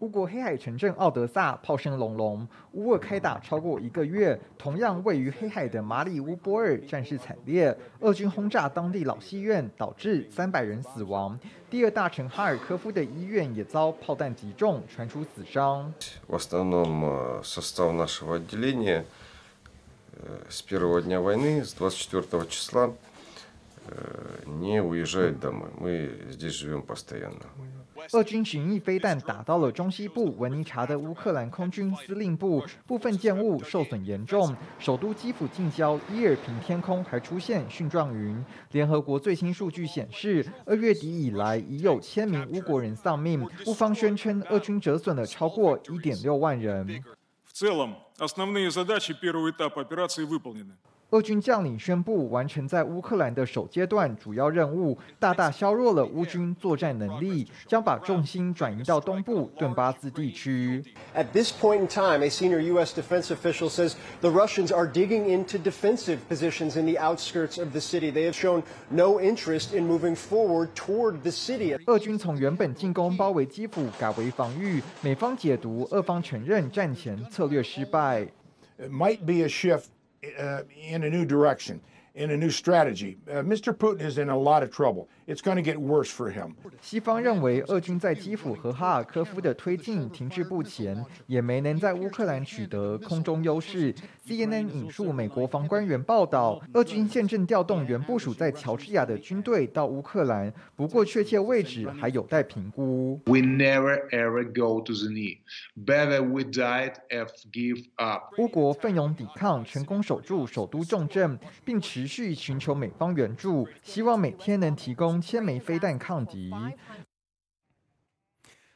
乌国黑海城镇奥德萨炮声隆隆，乌俄开打超过一个月，同样位于黑海的马里乌波尔战事惨烈，俄军轰炸当地老戏院，导致三百人死亡。第二大城哈尔科夫的医院也遭炮弹击中，传出死伤。俄军巡弋飞弹打到了中西部文尼察的乌克兰空军司令部，部分建物受损严重。首都基辅近郊伊尔平天空还出现蕈状云。联合国最新数据显示，二月底以来已有千名乌国人丧命。乌方宣称，俄军折损了超过一点六万人。俄军将领宣布完成在乌克兰的首阶段主要任务，大大削弱了乌军作战能力，将把重心转移到东部顿巴斯地区。At this point in time, a senior U.S. defense official says the Russians are digging into defensive positions in the outskirts of the city. They have shown no interest in moving forward toward the city. 俄军从原本进攻包围基辅改为防御，美方解读俄方承认战前策略失败。It might be a shift. Uh, in a new direction, in a new strategy, Mr. Putin is in a lot of trouble. It's going to get worse for him. 西方认为，俄军在基辅和哈尔科夫的推进停滞不前，也没能在乌克兰取得空中优势。CNN 引述美国防官员报道，俄军现正调动原部署在乔治亚的军队到乌克兰，不过确切位置还有待评估。We never ever go to the knee. Better we died if give up. 乌国奋勇抵抗，成功守住首都重镇，并持持续寻求美方援助，希望每天能提供千枚飞弹抗敌。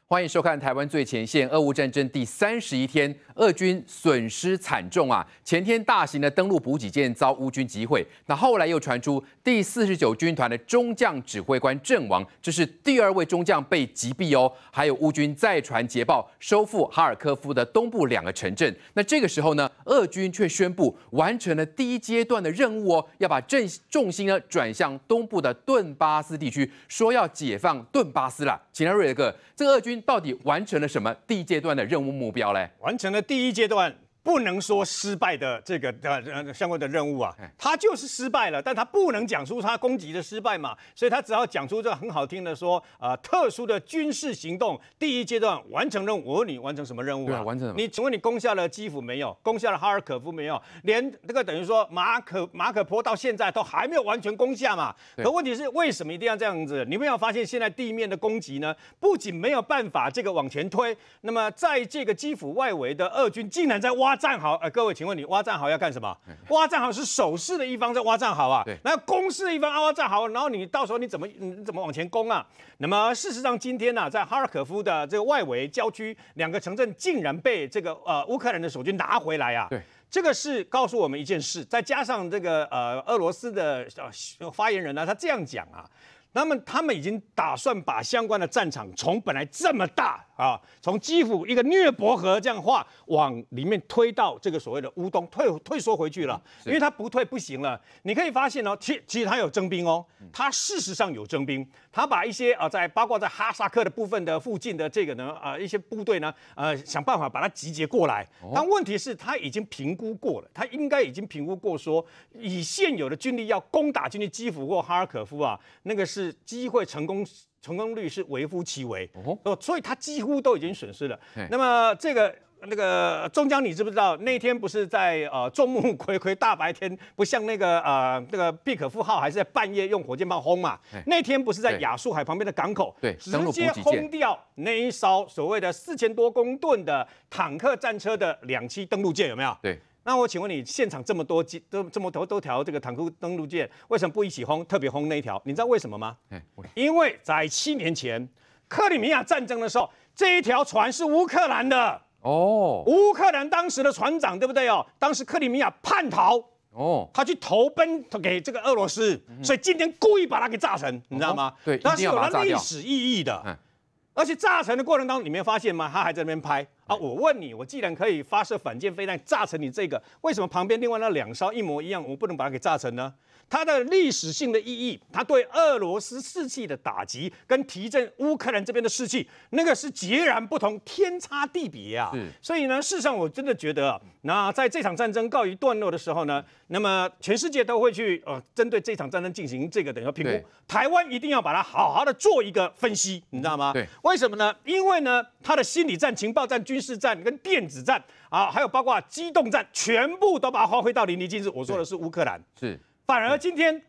欢迎收看《台湾最前线》。俄乌战争第三十一天，俄军损失惨重啊！前天大型的登陆补给舰遭乌军击毁，那后来又传出第四十九军团的中将指挥官阵亡，这是第二位中将被击毙哦。还有乌军再传捷报，收复哈尔科夫的东部两个城镇。那这个时候呢，俄军却宣布完成了第一阶段的任务哦，要把阵重心呢转向东部的顿巴斯地区，说要解放顿巴斯了。请来瑞德哥，这个俄军。到底完成了什么第一阶段的任务目标嘞？完成了第一阶段。不能说失败的这个呃呃相关的任务啊，他就是失败了，但他不能讲出他攻击的失败嘛，所以他只要讲出这个很好听的说，呃，特殊的军事行动第一阶段完成任务。我问你完成什么任务啊？对啊，完成什么？你请问你攻下了基辅没有？攻下了哈尔可夫没有？连这个等于说马可马可波到现在都还没有完全攻下嘛？可问题是为什么一定要这样子？你们有发现现在地面的攻击呢，不仅没有办法这个往前推，那么在这个基辅外围的俄军竟然在挖。战壕，呃，各位，请问你挖战壕要干什么？挖战壕是守势的一方在挖战壕啊，那攻势的一方挖战壕，然后你到时候你怎么你怎么往前攻啊？那么事实上，今天呢、啊，在哈尔可夫的这个外围郊区，两个城镇竟然被这个呃乌克兰的守军拿回来啊！对，这个是告诉我们一件事，再加上这个呃俄罗斯的呃发言人呢，他这样讲啊，那么他们已经打算把相关的战场从本来这么大。啊，从基辅一个涅伯河这样画往里面推到这个所谓的乌东，退退缩回去了，因为他不退不行了。你可以发现哦，其其实他有征兵哦，他事实上有征兵，他把一些啊在包括在哈萨克的部分的附近的这个呢啊一些部队呢呃想办法把它集结过来。但问题是，他已经评估过了，他应该已经评估过说，以现有的军力要攻打进去基辅或哈尔可夫啊，那个是机会成功。成功率是微乎其微哦，所以他几乎都已经损失了。那么这个那个中江，你知不知道那天不是在呃众目睽睽大白天，不像那个呃那个毕可夫号还是在半夜用火箭炮轰嘛？那天不是在亚速海旁边的港口，对，直接轰掉那一艘所谓的四千多公吨的坦克战车的两栖登陆舰，有没有？对。那我请问你，现场这么多机，都这么多多条这个坦克登陆舰，为什么不一起轰？特别轰那一条？你知道为什么吗？因为在七年前克里米亚战争的时候，这一条船是乌克兰的哦。乌克兰当时的船长对不对哦？当时克里米亚叛逃哦，他去投奔给这个俄罗斯，所以今天故意把它给炸成，你知道吗？对，它是有它历史意义的。而且炸成的过程当中，你没有发现吗？他还在那边拍。啊，我问你，我既然可以发射反舰飞弹炸成你这个，为什么旁边另外那两艘一模一样，我不能把它给炸成呢？它的历史性的意义，它对俄罗斯士气的打击，跟提振乌克兰这边的士气，那个是截然不同，天差地别啊。是所以呢，事实上我真的觉得，那在这场战争告一段落的时候呢，那么全世界都会去呃针对这场战争进行这个等于说评估。台湾一定要把它好好的做一个分析，你知道吗？对。为什么呢？因为呢，它的心理战、情报战、军事战跟电子战啊，还有包括机动战，全部都把它发挥到淋漓尽致。我说的是乌克兰。是。反而今天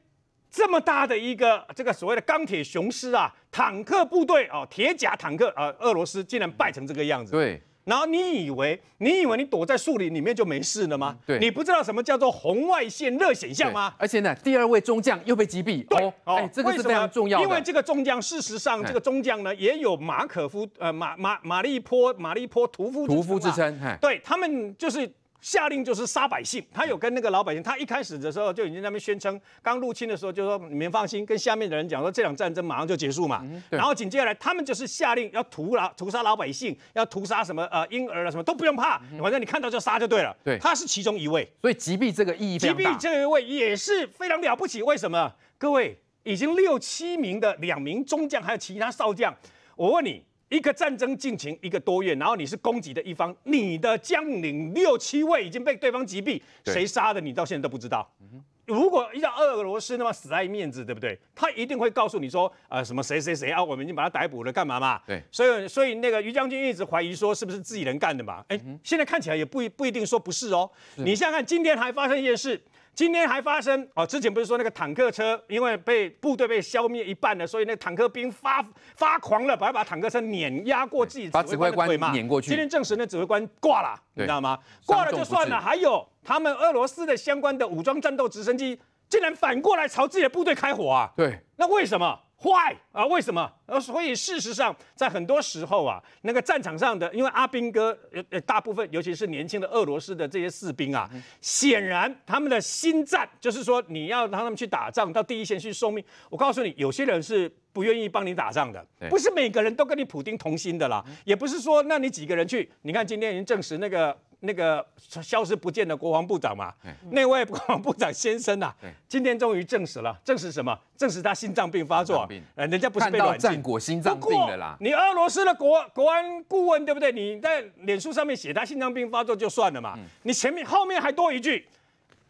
这么大的一个这个所谓的钢铁雄狮啊，坦克部队哦，铁甲坦克啊，俄罗斯竟然败成这个样子。对。然后你以为你以为你躲在树林里面就没事了吗？对。你不知道什么叫做红外线热显像吗？而且呢，第二位中将又被击毙。对。哦，这个是非常重要的。因为这个中将，事实上这个中将呢，也有马可夫呃马马马利坡马利坡屠夫屠夫之称。对他们就是。下令就是杀百姓，他有跟那个老百姓，他一开始的时候就已经在那边宣称，刚入侵的时候就说你们放心，跟下面的人讲说这场战争马上就结束嘛。嗯、然后紧接下来他们就是下令要屠老屠杀老百姓，要屠杀什么呃婴儿啊什么都不用怕，嗯、反正你看到就杀就对了。对，他是其中一位，所以击毙这个意义非常大。击毙这一位也是非常了不起，为什么？各位已经六七名的两名中将还有其他少将，我问你。一个战争进行一个多月，然后你是攻击的一方，你的将领六七位已经被对方击毙，对谁杀的你到现在都不知道。嗯、如果要俄罗斯那么死爱面子，对不对？他一定会告诉你说，呃，什么谁谁谁啊，我们已经把他逮捕了，干嘛嘛？对，所以所以那个于将军一直怀疑说是不是自己人干的嘛？哎，嗯、现在看起来也不不一定说不是哦。是你想想看，今天还发生一件事。今天还发生哦，之前不是说那个坦克车因为被部队被消灭一半了，所以那坦克兵发发狂了，把把坦克车碾压过自己指挥官？碾过去。今天证实那指挥官挂了，你知道吗？挂了就算了，还有他们俄罗斯的相关的武装战斗直升机竟然反过来朝自己的部队开火啊！对，那为什么？坏啊！为什么？呃，所以事实上，在很多时候啊，那个战场上的，因为阿兵哥，呃，大部分尤其是年轻的俄罗斯的这些士兵啊，显然他们的心战，就是说你要让他们去打仗，到第一线去送命。我告诉你，有些人是不愿意帮你打仗的，不是每个人都跟你普丁同心的啦，也不是说那你几个人去，你看今天已经证实那个。那个消失不见的国防部长嘛，对那位国防部长先生啊，今天终于证实了，证实什么？证实他心脏病发作，呃，人家不是被软禁，战果心脏病的啦。你俄罗斯的国国安顾问对不对？你在脸书上面写他心脏病发作就算了嘛，嗯、你前面后面还多一句，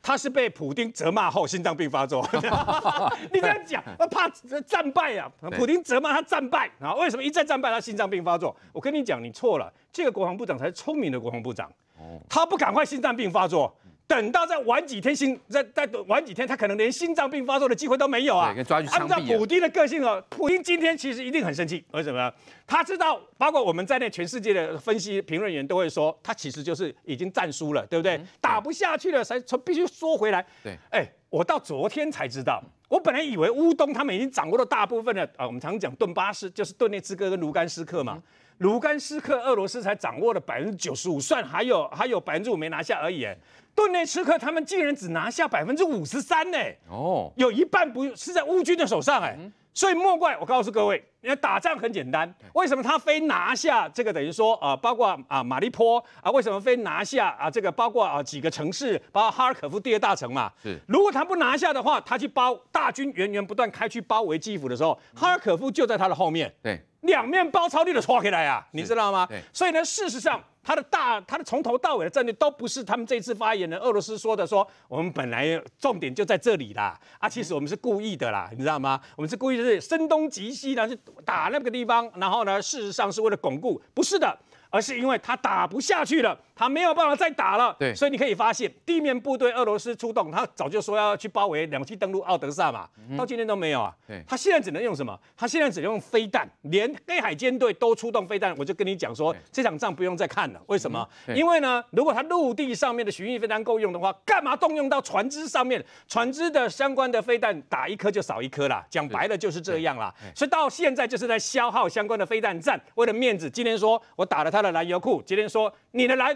他是被普丁责骂后心脏病发作。你这样讲，怕战败啊？普丁责骂他战败啊？为什么一再战败他心脏病发作？我跟你讲，你错了，这个国防部长才是聪明的国防部长。他不赶快心脏病发作，等到再晚几天心再再晚几天，他可能连心脏病发作的机会都没有啊！按照普丁的个性哦，普丁今天其实一定很生气，为什么？他知道，包括我们在内，全世界的分析评论员都会说，他其实就是已经战输了，对不对？嗯、打不下去了，才从必须缩回来。对，哎，我到昨天才知道，我本来以为乌东他们已经掌握了大部分的啊，我们常讲顿巴斯，就是顿涅茨克跟卢甘斯克嘛。嗯卢甘斯克，俄罗斯才掌握了百分之九十五，算还有还有百分之五没拿下而已。哎，顿内茨克他们竟然只拿下百分之五十三呢！哦，有一半不是在乌军的手上哎，所以莫怪我告诉各位，因为打仗很简单，为什么他非拿下这个等于说啊，包括啊马利坡啊，为什么非拿下啊这个包括啊几个城市，包括哈尔可夫第二大城嘛？是，如果他不拿下的话，他去包大军源源不断开去包围基辅的时候，哈尔可夫就在他的后面。对。两面包抄，你的错起来啊，你知道吗？所以呢，事实上，他的大，他的从头到尾的战略都不是他们这次发言人俄罗斯说的说，说我们本来重点就在这里啦，啊，其实我们是故意的啦，你知道吗？我们是故意的是声东击西呢，去打那个地方，然后呢，事实上是为了巩固，不是的。而是因为他打不下去了，他没有办法再打了。对，所以你可以发现，地面部队俄罗斯出动，他早就说要去包围两栖登陆奥德萨嘛，嗯、到今天都没有啊。对，他现在只能用什么？他现在只能用飞弹，连黑海舰队都出动飞弹。我就跟你讲说，这场仗不用再看了。为什么？嗯、因为呢，如果他陆地上面的巡弋飞弹够用的话，干嘛动用到船只上面？船只的相关的飞弹打一颗就少一颗啦。讲白了就是这样啦。所以到现在就是在消耗相关的飞弹战，为了面子，今天说我打了他。他的燃油库，今天说你的燃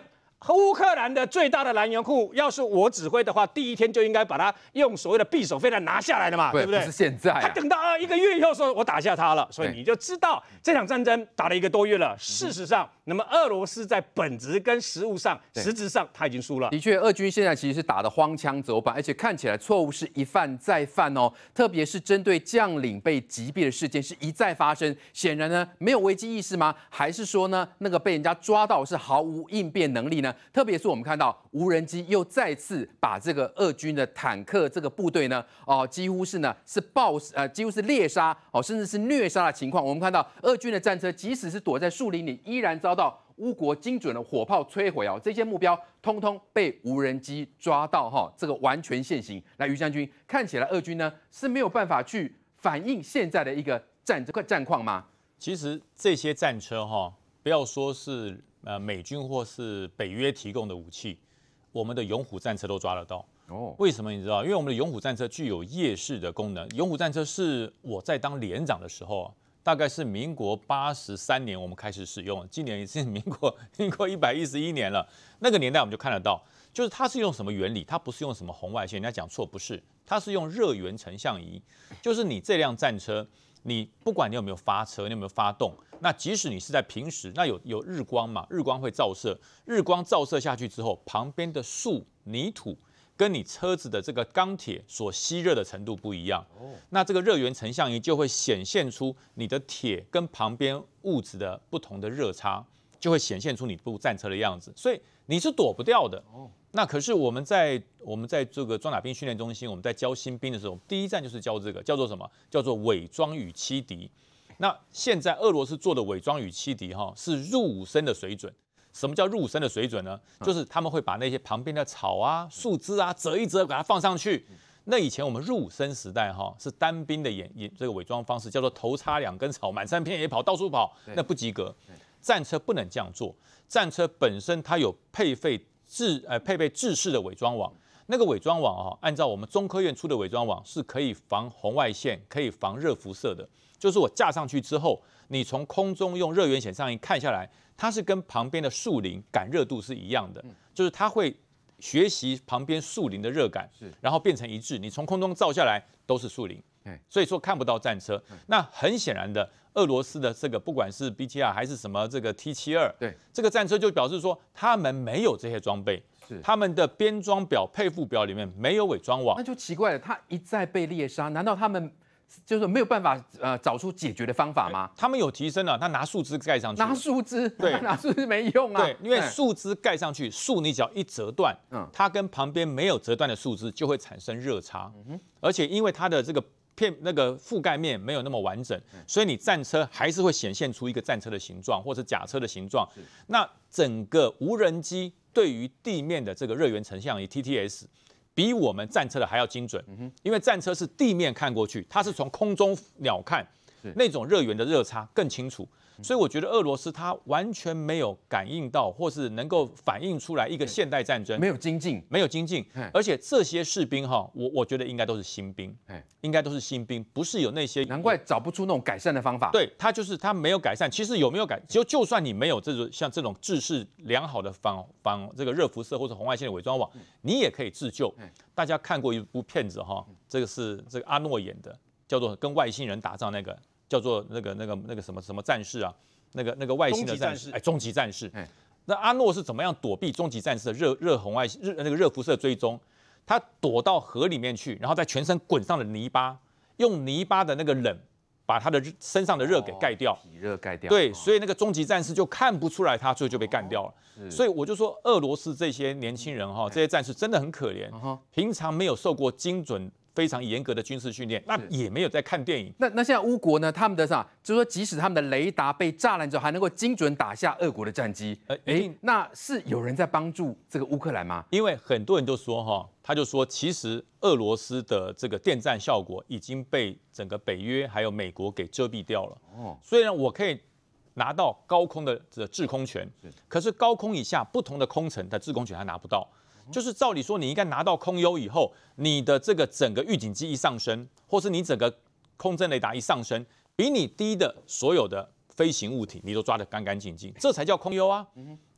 乌克兰的最大的燃油库，要是我指挥的话，第一天就应该把它用所谓的匕首飞弹拿下来的嘛，对不对？不是现在、啊，他等到一个月以后说，我打下它了，所以你就知道这场战争打了一个多月了。事实上，那么俄罗斯在本质跟实物上，实质上他已经输了。的确，俄军现在其实是打得荒腔走板，而且看起来错误是一犯再犯哦。特别是针对将领被击毙的事件是一再发生，显然呢没有危机意识吗？还是说呢那个被人家抓到是毫无应变能力呢？特别是我们看。到无人机又再次把这个俄军的坦克这个部队呢，哦，几乎是呢是爆呃，几乎是猎杀哦，甚至是虐杀的情况。我们看到俄军的战车，即使是躲在树林里，依然遭到乌国精准的火炮摧毁哦。这些目标通通被无人机抓到哈，这个完全现形。来，于将军，看起来俄军呢是没有办法去反映现在的一个战这个战况吗？其实这些战车哈，不要说是。呃，美军或是北约提供的武器，我们的勇虎战车都抓得到。哦，为什么你知道？因为我们的勇虎战车具有夜视的功能。勇虎战车是我在当连长的时候，大概是民国八十三年我们开始使用，今年已经 民国民国一百一十一年了。那个年代我们就看得到，就是它是用什么原理？它不是用什么红外线，人家讲错不是，它是用热源成像仪，就是你这辆战车。你不管你有没有发车，你有没有发动，那即使你是在平时，那有有日光嘛，日光会照射，日光照射下去之后，旁边的树、泥土跟你车子的这个钢铁所吸热的程度不一样，那这个热源成像仪就会显现出你的铁跟旁边物质的不同的热差，就会显现出你部战车的样子，所以你是躲不掉的。那可是我们在我们在这个装甲兵训练中心，我们在教新兵的时候，第一站就是教这个，叫做什么？叫做伪装与欺敌。那现在俄罗斯做的伪装与欺敌，哈，是入伍生的水准。什么叫入伍生的水准呢？就是他们会把那些旁边的草啊、树枝啊折一折，把它放上去。那以前我们入伍生时代，哈，是单兵的演演这个伪装方式，叫做头插两根草，满山遍野跑，到处跑，那不及格。战车不能这样做，战车本身它有配备。制呃配备制式的伪装网，那个伪装网啊，按照我们中科院出的伪装网是可以防红外线、可以防热辐射的。就是我架上去之后，你从空中用热源显像仪看下来，它是跟旁边的树林感热度是一样的，就是它会学习旁边树林的热感，然后变成一致。你从空中照下来都是树林，所以说看不到战车。那很显然的，俄罗斯的这个不管是 BTR 还是什么这个 T 七二，对。这个战车就表示说他们没有这些装备，是。他们的编装表配付表里面没有伪装网，那就奇怪了。他一再被猎杀，难道他们就是没有办法呃找出解决的方法吗？他们有提升了，他拿树枝盖上去，拿树枝？对，拿树枝没用啊，对，因为树枝盖上去，树你只要一折断，嗯，它跟旁边没有折断的树枝就会产生热差，嗯哼，而且因为它的这个。片那个覆盖面没有那么完整，所以你战车还是会显现出一个战车的形状或者假车的形状。那整个无人机对于地面的这个热源成像仪 TTS，比我们战车的还要精准。因为战车是地面看过去，它是从空中鸟看，那种热源的热差更清楚。所以我觉得俄罗斯它完全没有感应到，或是能够反映出来一个现代战争，没有精进，没有精进，而且这些士兵哈，我我觉得应该都是新兵，应该都是新兵，不是有那些，难怪找不出那种改善的方法。对，他就是他没有改善。其实有没有改，就就算你没有这种像这种制式良好的防防这个热辐射或者红外线的伪装网，你也可以自救。大家看过一部片子哈，这个是这个阿诺演的，叫做跟外星人打仗那个。叫做那个那个那个什么什么战士啊，那个那个外星的战士，哎，终极战士。那阿诺是怎么样躲避终极战士的热热红外热那个热辐射追踪？他躲到河里面去，然后在全身滚上了泥巴，用泥巴的那个冷把他的身上的热给盖掉，体热盖掉。对，所以那个终极战士就看不出来，他最后就被干掉了。所以我就说，俄罗斯这些年轻人哈，这些战士真的很可怜，平常没有受过精准。非常严格的军事训练，那也没有在看电影。那那现在乌国呢？他们的啥？就是说，即使他们的雷达被炸烂之后，还能够精准打下俄国的战机。哎、欸，那是有人在帮助这个乌克兰吗？因为很多人都说哈，他就说，其实俄罗斯的这个电战效果已经被整个北约还有美国给遮蔽掉了。哦，虽然我可以拿到高空的这制空权，可是高空以下不同的空层的制空权还拿不到。就是照理说，你应该拿到空优以后，你的这个整个预警机一上升，或是你整个空侦雷达一上升，比你低的所有的飞行物体，你都抓得干干净净，这才叫空优啊。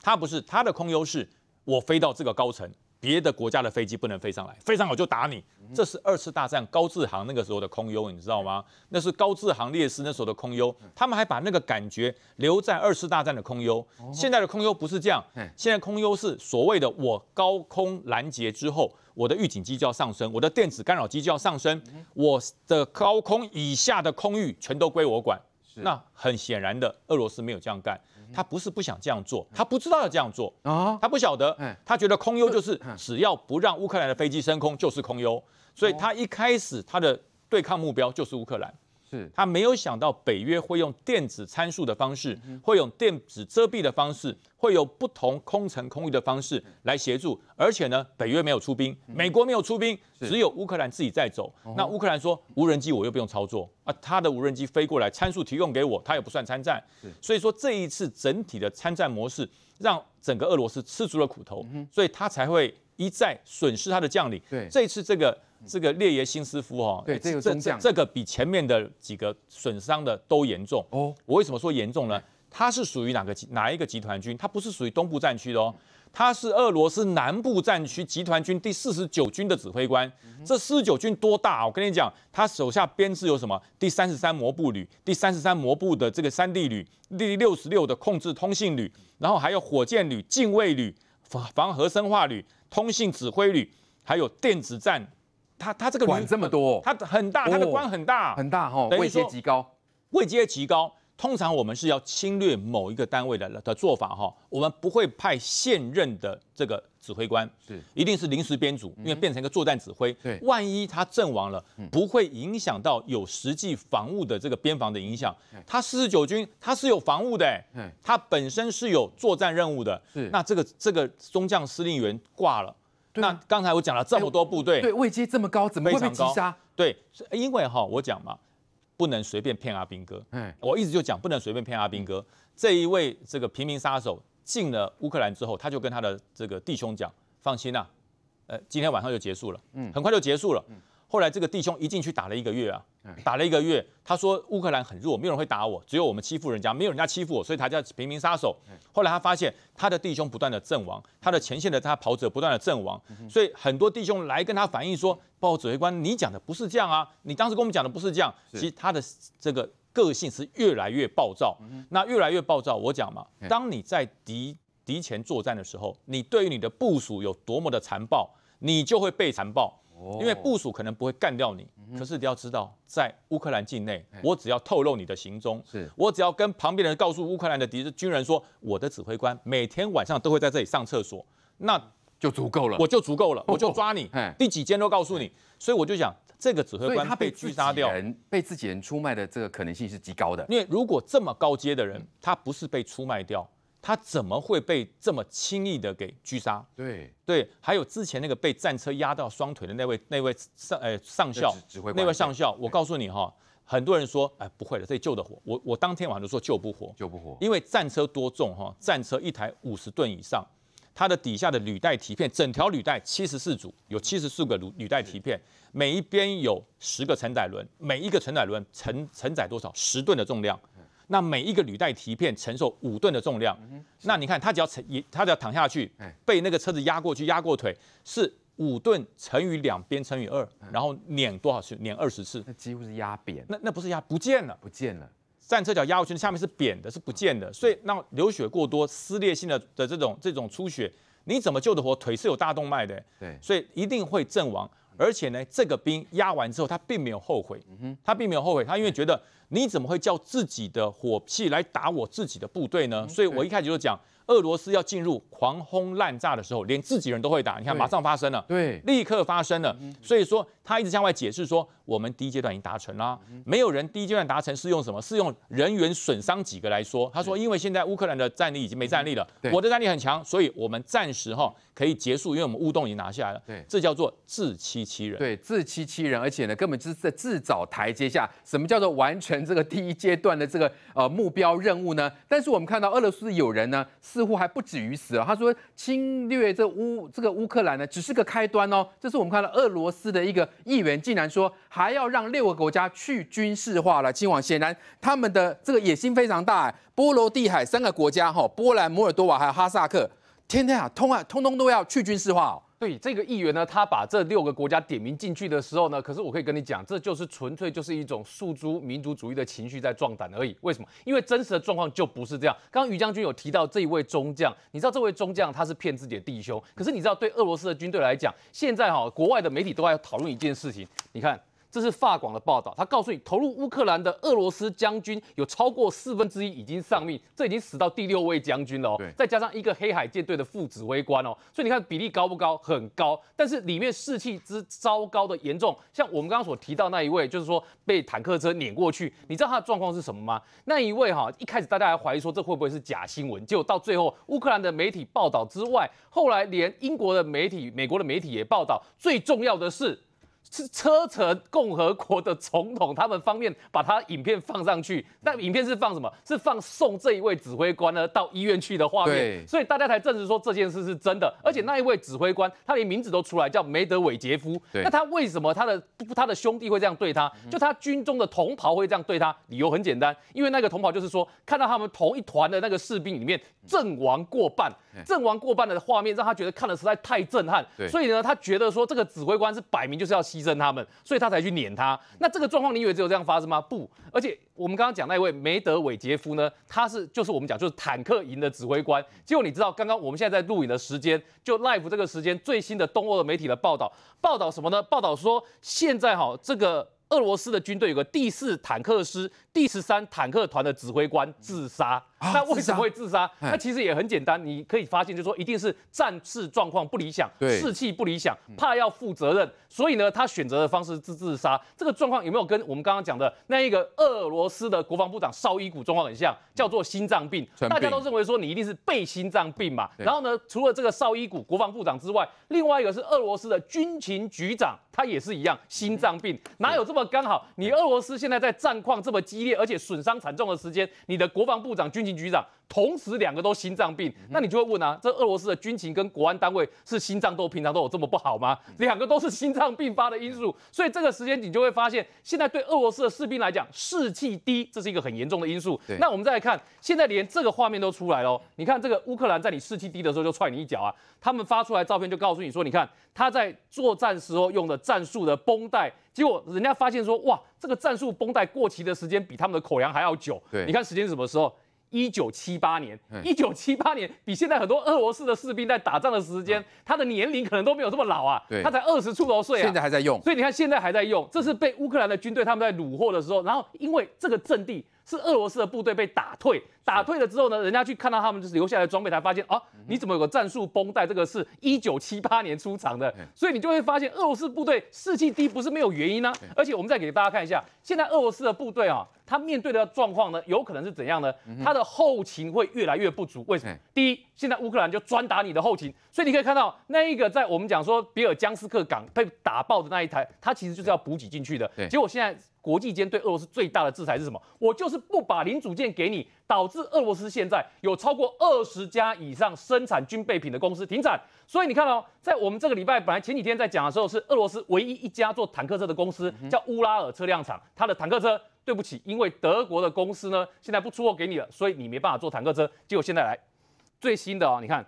它不是，它的空优是我飞到这个高层。别的国家的飞机不能飞上来，飞上我就打你。这是二次大战高志航那个时候的空优，你知道吗？那是高志航烈士那时候的空优，他们还把那个感觉留在二次大战的空优。现在的空优不是这样，现在空优是所谓的我高空拦截之后，我的预警机就要上升，我的电子干扰机就要上升，我的高空以下的空域全都归我管。那很显然的，俄罗斯没有这样干。他不是不想这样做，他不知道要这样做啊，他不晓得，他觉得空优就是只要不让乌克兰的飞机升空就是空优，所以他一开始他的对抗目标就是乌克兰。是他没有想到北约会用电子参数的方式，会用电子遮蔽的方式，会有不同空层空域的方式来协助，而且呢，北约没有出兵，美国没有出兵，只有乌克兰自己在走。那乌克兰说无人机我又不用操作啊，他的无人机飞过来，参数提供给我，他也不算参战。所以说这一次整体的参战模式让整个俄罗斯吃足了苦头，所以他才会一再损失他的将领。对，这次这个。这个列爷辛斯夫哈，对这个中将，这个比前面的几个损伤的都严重哦。我为什么说严重呢？他是属于哪个集哪一个集团军？他不是属于东部战区的哦，他是俄罗斯南部战区集团军第四十九军的指挥官。这四十九军多大？我跟你讲，他手下编制有什么？第三十三摩步旅，第三十三摩步的这个山地旅，第六十六的控制通信旅，然后还有火箭旅、近卫旅、防防核生化旅、通信指挥旅，还有电子战。他他这个管这么多，他很大，他的官很大，很大哈，位阶极高，位阶极高。通常我们是要侵略某一个单位的的做法哈，我们不会派现任的这个指挥官，是一定是临时编组，因为变成一个作战指挥。对，万一他阵亡了，不会影响到有实际防务的这个边防的影响。他四十九军他是有防务的，哎，他本身是有作战任务的。是，那这个这个中将司令员挂了。那刚才我讲了这么多部队，对位阶这么高，怎么会被击杀？对，因为哈，我讲嘛，不能随便骗阿兵哥。嗯，我一直就讲不能随便骗阿兵哥。这一位这个平民杀手进了乌克兰之后，他就跟他的这个弟兄讲：“放心呐，呃，今天晚上就结束了，嗯，很快就结束了。”后来这个弟兄一进去打了一个月啊，打了一个月，他说乌克兰很弱，没有人会打我，只有我们欺负人家，没有人家欺负我，所以他叫平民杀手。后来他发现他的弟兄不断的阵亡，他的前线的他跑者不断的阵亡，所以很多弟兄来跟他反映说：“报告指挥官，你讲的不是这样啊，你当时跟我们讲的不是这样。”其实他的这个个性是越来越暴躁，那越来越暴躁。我讲嘛，当你在敌敌前作战的时候，你对于你的部署有多么的残暴，你就会被残暴。因为部署可能不会干掉你，可是你要知道，在乌克兰境内，我只要透露你的行踪，是。我只要跟旁边人告诉乌克兰的敌军人说，我的指挥官每天晚上都会在这里上厕所，那就足够了，我就足够了，我就抓你，第几间都告诉你，所以我就想，这个指挥官被狙杀掉，被自己人出卖的这个可能性是极高的，因为如果这么高阶的人，他不是被出卖掉。他怎么会被这么轻易的给狙杀？对对，还有之前那个被战车压到双腿的那位那位上呃上校，那位上校，我告诉你哈，很多人说哎不会的，这里救得活。我我当天晚上就说救不活，救不活，因为战车多重哈，战车一台五十吨以上，它的底下的履带蹄片，整条履带七十四组，有七十四个履履带蹄片，每一边有十个承载轮，每一个承载轮承承载多少？十吨的重量。那每一个履带蹄片承受五吨的重量，嗯、那你看他只要沉，他只要躺下去，被那个车子压过去，压过腿，是五吨乘以两边乘以二，然后碾多少次？碾二十次，那几乎是压扁。那那不是压，不见了，不见了。战车脚压过去，下面是扁的，是不见的。所以那流血过多、撕裂性的的这种这种出血，你怎么救得活？腿是有大动脉的，对，所以一定会阵亡。而且呢，这个兵压完之后，他并没有后悔，他并没有后悔，他因为觉得你怎么会叫自己的火器来打我自己的部队呢？所以我一开始就讲。俄罗斯要进入狂轰滥炸的时候，连自己人都会打。你看，马上发生了，对，立刻发生了。所以说，他一直向外解释说，我们第一阶段已经达成了。没有人第一阶段达成是用什么？是用人员损伤几个来说。他说，因为现在乌克兰的战力已经没战力了，我的战力很强，所以我们暂时哈可以结束，因为我们乌东已经拿下来了。对，这叫做自欺欺人。对，自欺欺人，而且呢，根本就是在自找台阶下。什么叫做完成这个第一阶段的这个呃目标任务呢？但是我们看到俄罗斯有人呢。似乎还不止于此啊！他说侵略这乌这个乌克兰呢，只是个开端哦。这是我们看到俄罗斯的一个议员竟然说还要让六个国家去军事化了。亲王显然他们的这个野心非常大。波罗的海三个国家哈，波兰、摩尔多瓦还有哈萨克，天天啊，通啊，通通都要去军事化哦。对这个议员呢，他把这六个国家点名进去的时候呢，可是我可以跟你讲，这就是纯粹就是一种诉诸民族主义的情绪在壮胆而已。为什么？因为真实的状况就不是这样。刚刚于将军有提到这一位中将，你知道这位中将他是骗自己的弟兄，可是你知道对俄罗斯的军队来讲，现在哈国外的媒体都在讨论一件事情，你看。这是法广的报道，他告诉你，投入乌克兰的俄罗斯将军有超过四分之一已经丧命，这已经死到第六位将军了哦。再加上一个黑海舰队的副指挥官哦，所以你看比例高不高？很高。但是里面士气之糟糕的严重，像我们刚刚所提到那一位，就是说被坦克车碾过去，你知道他的状况是什么吗？那一位哈，一开始大家还怀疑说这会不会是假新闻，结果到最后乌克兰的媒体报道之外，后来连英国的媒体、美国的媒体也报道，最重要的是。是车臣共和国的总统，他们方面把他影片放上去，那影片是放什么？是放送这一位指挥官呢到医院去的画面，所以大家才证实说这件事是真的。而且那一位指挥官，他连名字都出来，叫梅德韦杰夫。那他为什么他的他的兄弟会这样对他？就他军中的同袍会这样对他？理由很简单，因为那个同袍就是说，看到他们同一团的那个士兵里面阵亡过半，阵亡过半的画面让他觉得看的实在太震撼。所以呢，他觉得说这个指挥官是摆明就是要牺牲他们，所以他才去撵他。那这个状况，你以为只有这样发生吗？不，而且我们刚刚讲那位梅德韦杰夫呢，他是就是我们讲就是坦克营的指挥官。结果你知道，刚刚我们现在在录影的时间，就 live 这个时间最新的东欧的媒体的报道，报道什么呢？报道说现在哈这个俄罗斯的军队有个第四坦克师。第十三坦克团的指挥官自杀，那为什么会自杀？那其实也很简单，你可以发现，就是说一定是战事状况不理想，士气不理想，怕要负责任，所以呢，他选择的方式是自杀。这个状况有没有跟我们刚刚讲的那一个俄罗斯的国防部长绍伊古状况很像？叫做心脏病，大家都认为说你一定是被心脏病嘛。然后呢，除了这个绍伊古国防部长之外，另外一个是俄罗斯的军情局长，他也是一样心脏病，哪有这么刚好？你俄罗斯现在在战况这么激烈。而且损伤惨重的时间，你的国防部长、军情局长同时两个都心脏病，那你就会问啊，这俄罗斯的军情跟国安单位是心脏都平常都有这么不好吗？两个都是心脏病发的因素，所以这个时间你就会发现，现在对俄罗斯的士兵来讲，士气低，这是一个很严重的因素。那我们再来看，现在连这个画面都出来了，你看这个乌克兰在你士气低的时候就踹你一脚啊，他们发出来照片就告诉你说，你看他在作战时候用的战术的绷带。结果人家发现说，哇，这个战术绷带过期的时间比他们的口粮还要久。对，你看时间是什么时候？一九七八年。一九七八年比现在很多俄罗斯的士兵在打仗的时间，他的年龄可能都没有这么老啊。对，他才二十出头岁啊。现在还在用。所以你看，现在还在用，这是被乌克兰的军队他们在虏获的时候，然后因为这个阵地。是俄罗斯的部队被打退，打退了之后呢，人家去看到他们就是留下来的装备，才发现啊，你怎么有个战术绷带？这个是一九七八年出厂的，所以你就会发现俄罗斯部队士气低不是没有原因呢、啊。而且我们再给大家看一下，现在俄罗斯的部队啊，他面对的状况呢，有可能是怎样呢？他的后勤会越来越不足。为什么？第一，现在乌克兰就专打你的后勤，所以你可以看到那一个在我们讲说比尔江斯克港被打爆的那一台，它其实就是要补给进去的。结果现在。国际间对俄罗斯最大的制裁是什么？我就是不把零组件给你，导致俄罗斯现在有超过二十家以上生产军备品的公司停产。所以你看哦，在我们这个礼拜，本来前几天在讲的时候，是俄罗斯唯一一家做坦克车的公司，叫乌拉尔车辆厂，它的坦克车，对不起，因为德国的公司呢，现在不出货给你了，所以你没办法做坦克车。结果现在来最新的哦，你看。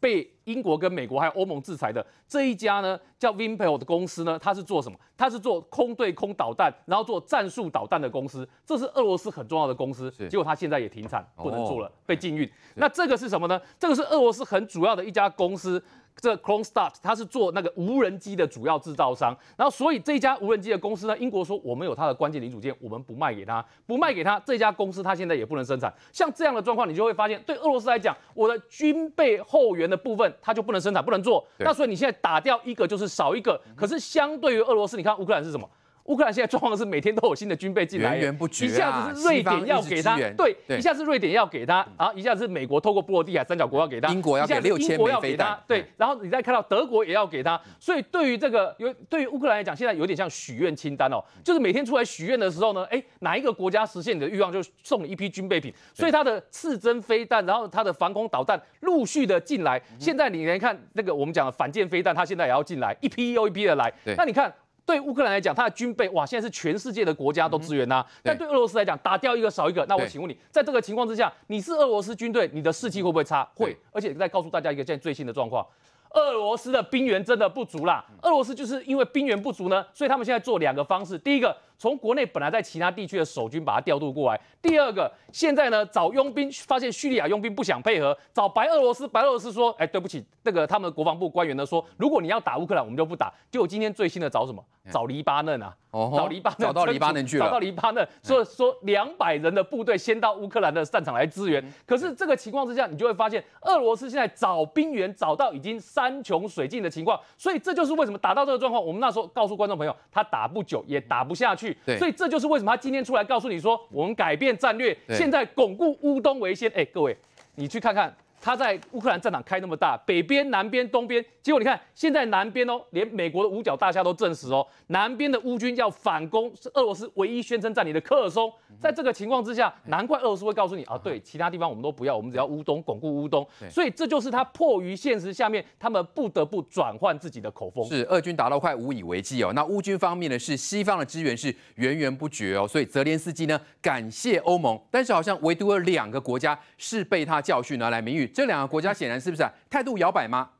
被英国跟美国还有欧盟制裁的这一家呢，叫 Vimpel 的公司呢，它是做什么？它是做空对空导弹，然后做战术导弹的公司，这是俄罗斯很重要的公司。结果它现在也停产，不能做了，被禁运。那这个是什么呢？这个是俄罗斯很主要的一家公司。这 Kronstadt 它是做那个无人机的主要制造商，然后所以这家无人机的公司呢，英国说我们有它的关键零组件，我们不卖给他，不卖给他，这家公司它现在也不能生产。像这样的状况，你就会发现，对俄罗斯来讲，我的军备后援的部分它就不能生产，不能做。那所以你现在打掉一个就是少一个。可是相对于俄罗斯，你看乌克兰是什么？乌克兰现在状况是每天都有新的军备进来，源源不绝啊，一下子是瑞典要给他，对，对，一下子是瑞典要给他，然后一下子是美国透过波罗的海三角国要给他，英国要给六千枚飞弹，对，然后你再看到德国也要给他，所以对于这个有对于乌克兰来讲，现在有点像许愿清单哦，就是每天出来许愿的时候呢，哎，哪一个国家实现你的欲望，就送你一批军备品，所以它的刺针飞弹，然后它的防空导弹陆续的进来，现在你连看那个我们讲的反舰飞弹，它现在也要进来，一批又一批的来，那你看。对乌克兰来讲，他的军备哇，现在是全世界的国家都支援呐、啊。但对俄罗斯来讲，打掉一个少一个。那我请问你，在这个情况之下，你是俄罗斯军队，你的士气会不会差？会。而且再告诉大家一个现在最新的状况。俄罗斯的兵源真的不足啦，俄罗斯就是因为兵源不足呢，所以他们现在做两个方式，第一个。从国内本来在其他地区的守军把它调度过来。第二个，现在呢找佣兵，发现叙利亚佣兵不想配合，找白俄罗斯，白俄罗斯说，哎，对不起，那个他们的国防部官员呢说，如果你要打乌克兰，我们就不打。结果今天最新的找什么？找黎巴嫩啊，哦、找黎巴嫩，找到黎巴嫩去了，找到黎巴嫩，所以说两百人的部队先到乌克兰的战场来支援。可是这个情况之下，你就会发现，俄罗斯现在找兵源找到已经山穷水尽的情况。所以这就是为什么打到这个状况，我们那时候告诉观众朋友，他打不久也打不下去。对，所以这就是为什么他今天出来告诉你说，我们改变战略，现在巩固乌东为先。哎，各位，你去看看。他在乌克兰战场开那么大，北边、南边、东边，结果你看现在南边哦，连美国的五角大厦都证实哦，南边的乌军要反攻，是俄罗斯唯一宣称占领的克尔松。在这个情况之下，难怪俄罗斯会告诉你啊，对，其他地方我们都不要，我们只要乌东，巩固乌东。所以这就是他迫于现实下面，他们不得不转换自己的口风。是，俄军打到快无以为继哦。那乌军方面呢，是西方的支援是源源不绝哦。所以泽连斯基呢，感谢欧盟，但是好像唯独有两个国家是被他教训而来名誉。这两个国家显然是不是？态度摇摆吗？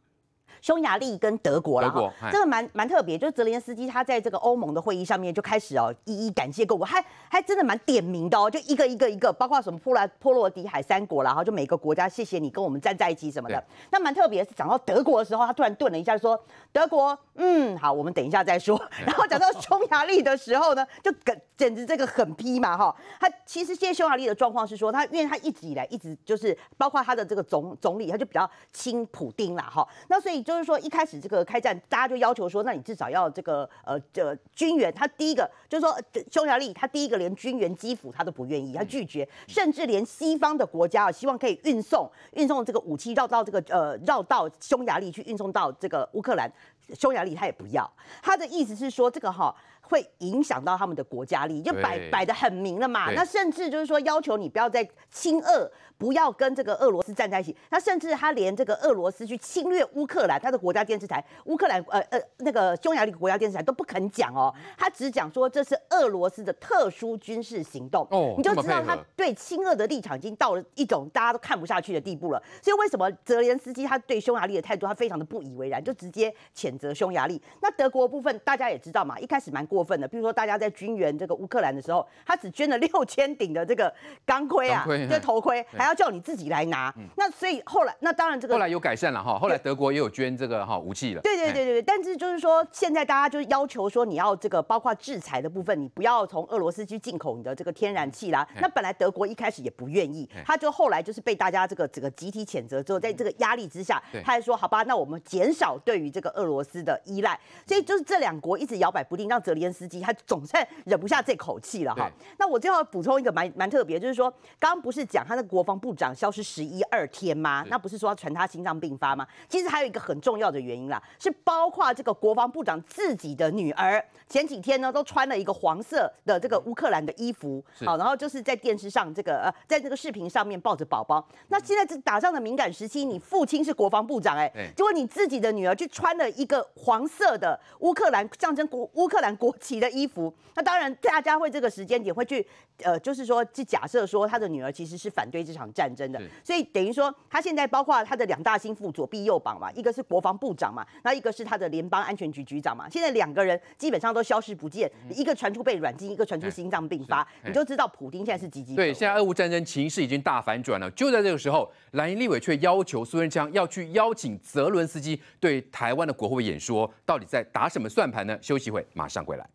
匈牙利跟德国了，这个蛮蛮特别，就是泽连斯基他在这个欧盟的会议上面就开始哦，一一感谢各国，还还真的蛮点名的哦，就一个一个一个，包括什么波兰、波罗的海三国啦，然后就每个国家谢谢你跟我们站在一起什么的。那蛮特别是讲到德国的时候，他突然顿了一下说，德国，嗯，好，我们等一下再说。然后讲到匈牙利的时候呢，就简简直这个狠批嘛哈。他其实现在匈牙利的状况是说，他因为他一直以来一直就是包括他的这个总总理，他就比较亲普丁啦哈。那所以就。就是说，一开始这个开战，大家就要求说，那你至少要这个呃，这个、军援。他第一个就是说，匈牙利他第一个连军援基辅他都不愿意，他拒绝，甚至连西方的国家啊，希望可以运送运送这个武器绕到这个呃绕到匈牙利去运送到这个乌克兰，匈牙利他也不要。他的意思是说，这个哈会影响到他们的国家利益，就摆摆的很明了嘛。那甚至就是说，要求你不要再亲俄。不要跟这个俄罗斯站在一起。他甚至他连这个俄罗斯去侵略乌克兰，他的国家电视台乌克兰呃呃那个匈牙利国家电视台都不肯讲哦，他只讲说这是俄罗斯的特殊军事行动。哦，你就知道他对亲俄的立场已经到了一种大家都看不下去的地步了。所以为什么泽连斯基他对匈牙利的态度他非常的不以为然，就直接谴责匈牙利。那德国部分大家也知道嘛，一开始蛮过分的，比如说大家在军援这个乌克兰的时候，他只捐了六千顶的这个钢盔啊，这头盔。还要叫你自己来拿，嗯、那所以后来那当然这个后来有改善了哈，后来德国也有捐这个哈武器了。对对对对对，但是就是说现在大家就是要求说你要这个包括制裁的部分，你不要从俄罗斯去进口你的这个天然气啦。那本来德国一开始也不愿意，他就后来就是被大家这个这个集体谴责之后，在这个压力之下，他还说好吧，那我们减少对于这个俄罗斯的依赖。所以就是这两国一直摇摆不定，让泽连斯基他总算忍不下这口气了哈。那我最后补充一个蛮蛮特别，就是说刚刚不是讲他的国防部长。消失十一二天吗？那不是说要传他心脏病发吗？其实还有一个很重要的原因啦，是包括这个国防部长自己的女儿前几天呢都穿了一个黄色的这个乌克兰的衣服，好，然后就是在电视上这个呃，在这个视频上面抱着宝宝。那现在这打仗的敏感时期，你父亲是国防部长哎、欸，结果你自己的女儿去穿了一个黄色的乌克兰象征国乌克兰国旗的衣服，那当然大家会这个时间点会去呃，就是说去假设说他的女儿其实是反对这场战争。的，所以等于说，他现在包括他的两大心腹左臂右膀嘛，一个是国防部长嘛，那一个是他的联邦安全局局长嘛。现在两个人基本上都消失不见，一个传出被软禁，一个传出心脏病发，你就知道普丁现在是岌岌。对，现在俄乌战争情势已经大反转了。就在这个时候，蓝营立委却要求苏贞昌要去邀请泽伦斯基对台湾的国会演说，到底在打什么算盘呢？休息会，马上回来。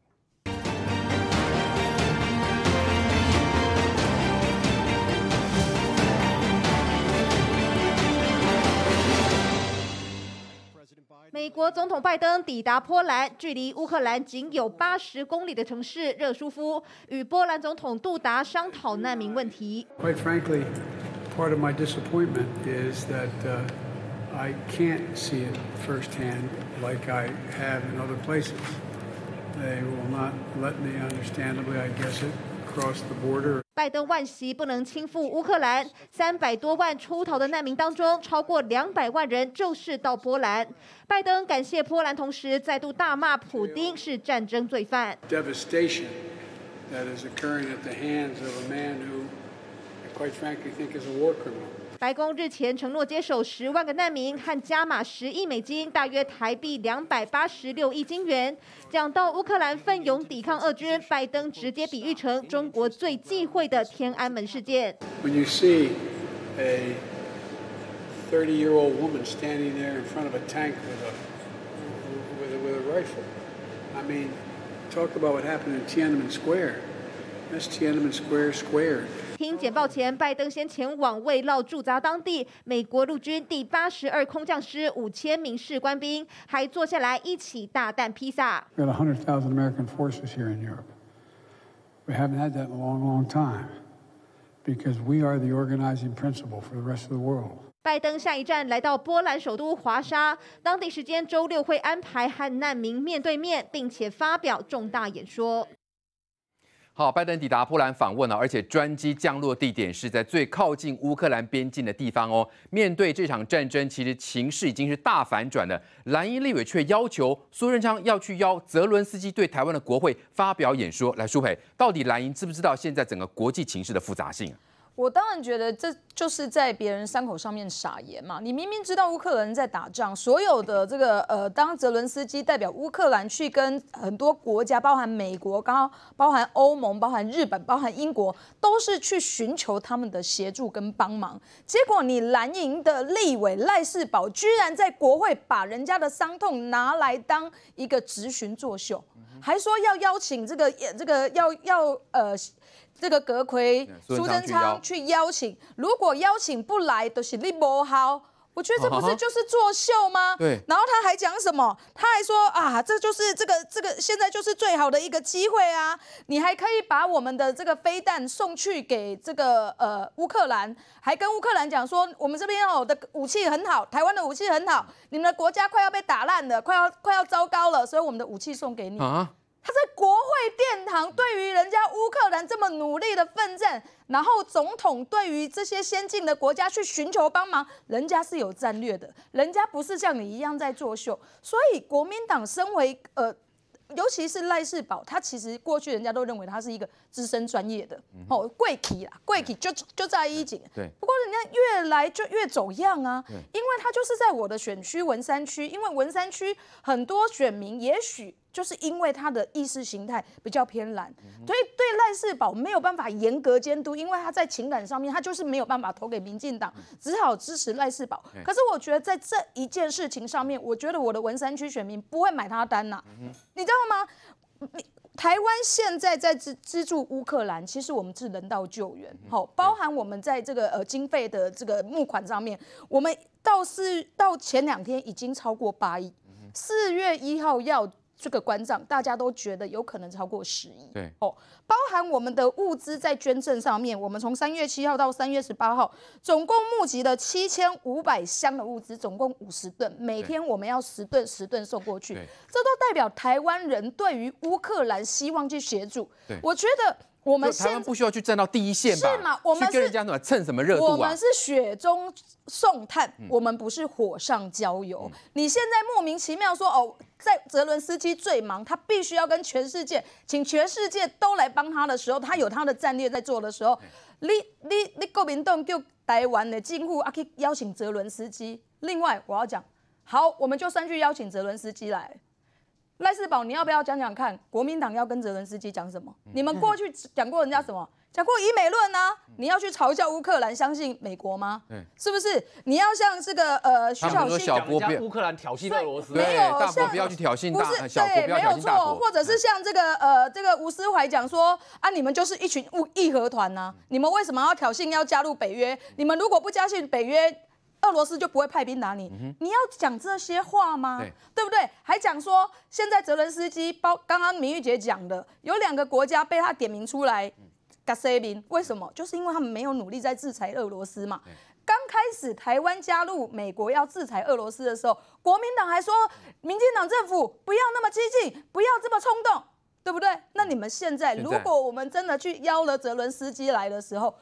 美国总统拜登抵达波兰，距离乌克兰仅有八十公里的城市热舒夫，与波兰总统杜达商讨难民问题。Quite frankly, part of my disappointment is that I can't see it firsthand like I have in other places. They will not let me, understandably, I guess it, cross the border. 拜登惋惜不能亲赴乌克兰，三百多万出逃的难民当中，超过两百万人就是到波兰。拜登感谢波兰，同时再度大骂普丁是战争罪犯。Devastation that is occurring at the hands of a man who, quite frankly, think is a war criminal. 白宫日前承诺接手十万个难民和加码十亿美金，大约台币两百八十六亿金元，讲到乌克兰奋勇抵抗俄军，拜登直接比喻成中国最忌讳的天安门事件。When you see a 30-year-old woman standing there in front of a tank with a with a, with a rifle, I mean, talk about what happened in Tiananmen Square. That's Tiananmen Square squared. 听简报前，拜登先前往慰劳驻扎当地美国陆军第八十二空降师五千名士官兵，还坐下来一起大啖披萨。We have 100,000 American forces here in Europe. We haven't had that in a long, long time because we are the organizing principle for the rest of the world. 拜登下一站来到波兰首都华沙，当地时间周六会安排和难民面对面，并且发表重大演说。好，拜登抵达波兰访问了，而且专机降落地点是在最靠近乌克兰边境的地方哦。面对这场战争，其实情势已经是大反转了。蓝营立委却要求苏贞昌要去邀泽伦斯基对台湾的国会发表演说。来，舒培，到底蓝营知不知道现在整个国际情势的复杂性？我当然觉得这就是在别人伤口上面撒盐嘛。你明明知道乌克兰在打仗，所有的这个呃，当泽伦斯基代表乌克兰去跟很多国家，包含美国、刚刚包含欧盟、包含日本、包含英国，都是去寻求他们的协助跟帮忙。结果你蓝营的立委赖士葆居然在国会把人家的伤痛拿来当一个质询作秀，还说要邀请这个这个要要呃。这个阁揆苏贞昌去邀请，如果邀请不来，都、就是你不好。我觉得这不是就是作秀吗？对。然后他还讲什么？他还说啊，这就是这个这个现在就是最好的一个机会啊！你还可以把我们的这个飞弹送去给这个呃乌克兰，还跟乌克兰讲说，我们这边哦的武器很好，台湾的武器很好，你们的国家快要被打烂了，快要快要糟糕了，所以我们的武器送给你。啊他在国会殿堂对于人家乌克兰这么努力的奋战，然后总统对于这些先进的国家去寻求帮忙，人家是有战略的，人家不是像你一样在作秀。所以国民党身为呃，尤其是赖世宝，他其实过去人家都认为他是一个资深专业的哦，贵体啦，贵体就就在一景。对。不过人家越来就越走样啊，因为他就是在我的选区文山区，因为文山区很多选民也许。就是因为他的意识形态比较偏蓝，所以对赖世宝没有办法严格监督，因为他在情感上面他就是没有办法投给民进党，只好支持赖世宝。可是我觉得在这一件事情上面，我觉得我的文山区选民不会买他单呐，你知道吗？台湾现在在资资助乌克兰，其实我们是人道救援，好，包含我们在这个呃经费的这个募款上面，我们到是到前两天已经超过八亿，四月一号要。这个关账，大家都觉得有可能超过十亿。对哦，包含我们的物资在捐赠上面，我们从三月七号到三月十八号，总共募集了七千五百箱的物资，总共五十吨，每天我们要十吨十吨送过去。这都代表台湾人对于乌克兰希望去协助。对，我觉得。我们台湾不需要去站到第一线吧？是吗？我们是跟人家什么蹭什么热度啊？我们是雪中送炭，嗯、我们不是火上浇油。嗯、你现在莫名其妙说哦，在泽伦斯基最忙，他必须要跟全世界，请全世界都来帮他的时候，他有他的战略在做的时候，嗯、你你你国民党就台湾的近乎啊，去邀请泽伦斯基。另外，我要讲，好，我们就算去邀请泽伦斯基来。赖世宝，你要不要讲讲看？国民党要跟泽伦斯基讲什么？你们过去讲过人家什么？讲过以美论啊？你要去嘲笑乌克兰，相信美国吗？是不是？你要像这个呃徐小新讲人家乌克兰挑衅俄罗斯，没有大国不要去挑衅大，不是对，没有错。或者是像这个呃这个吴思怀讲说啊，你们就是一群义义和团呐，你们为什么要挑衅要加入北约？你们如果不加入北约。俄罗斯就不会派兵打你，嗯、你要讲这些话吗？对，对不对？还讲说现在泽伦斯基包刚刚明玉姐讲的，有两个国家被他点名出来，嘎塞宾，为什么？就是因为他们没有努力在制裁俄罗斯嘛。刚开始台湾加入美国要制裁俄罗斯的时候，国民党还说民进党政府不要那么激进，不要这么冲动。对不对？那你们现在，如果我们真的去邀了泽伦斯基来的时候，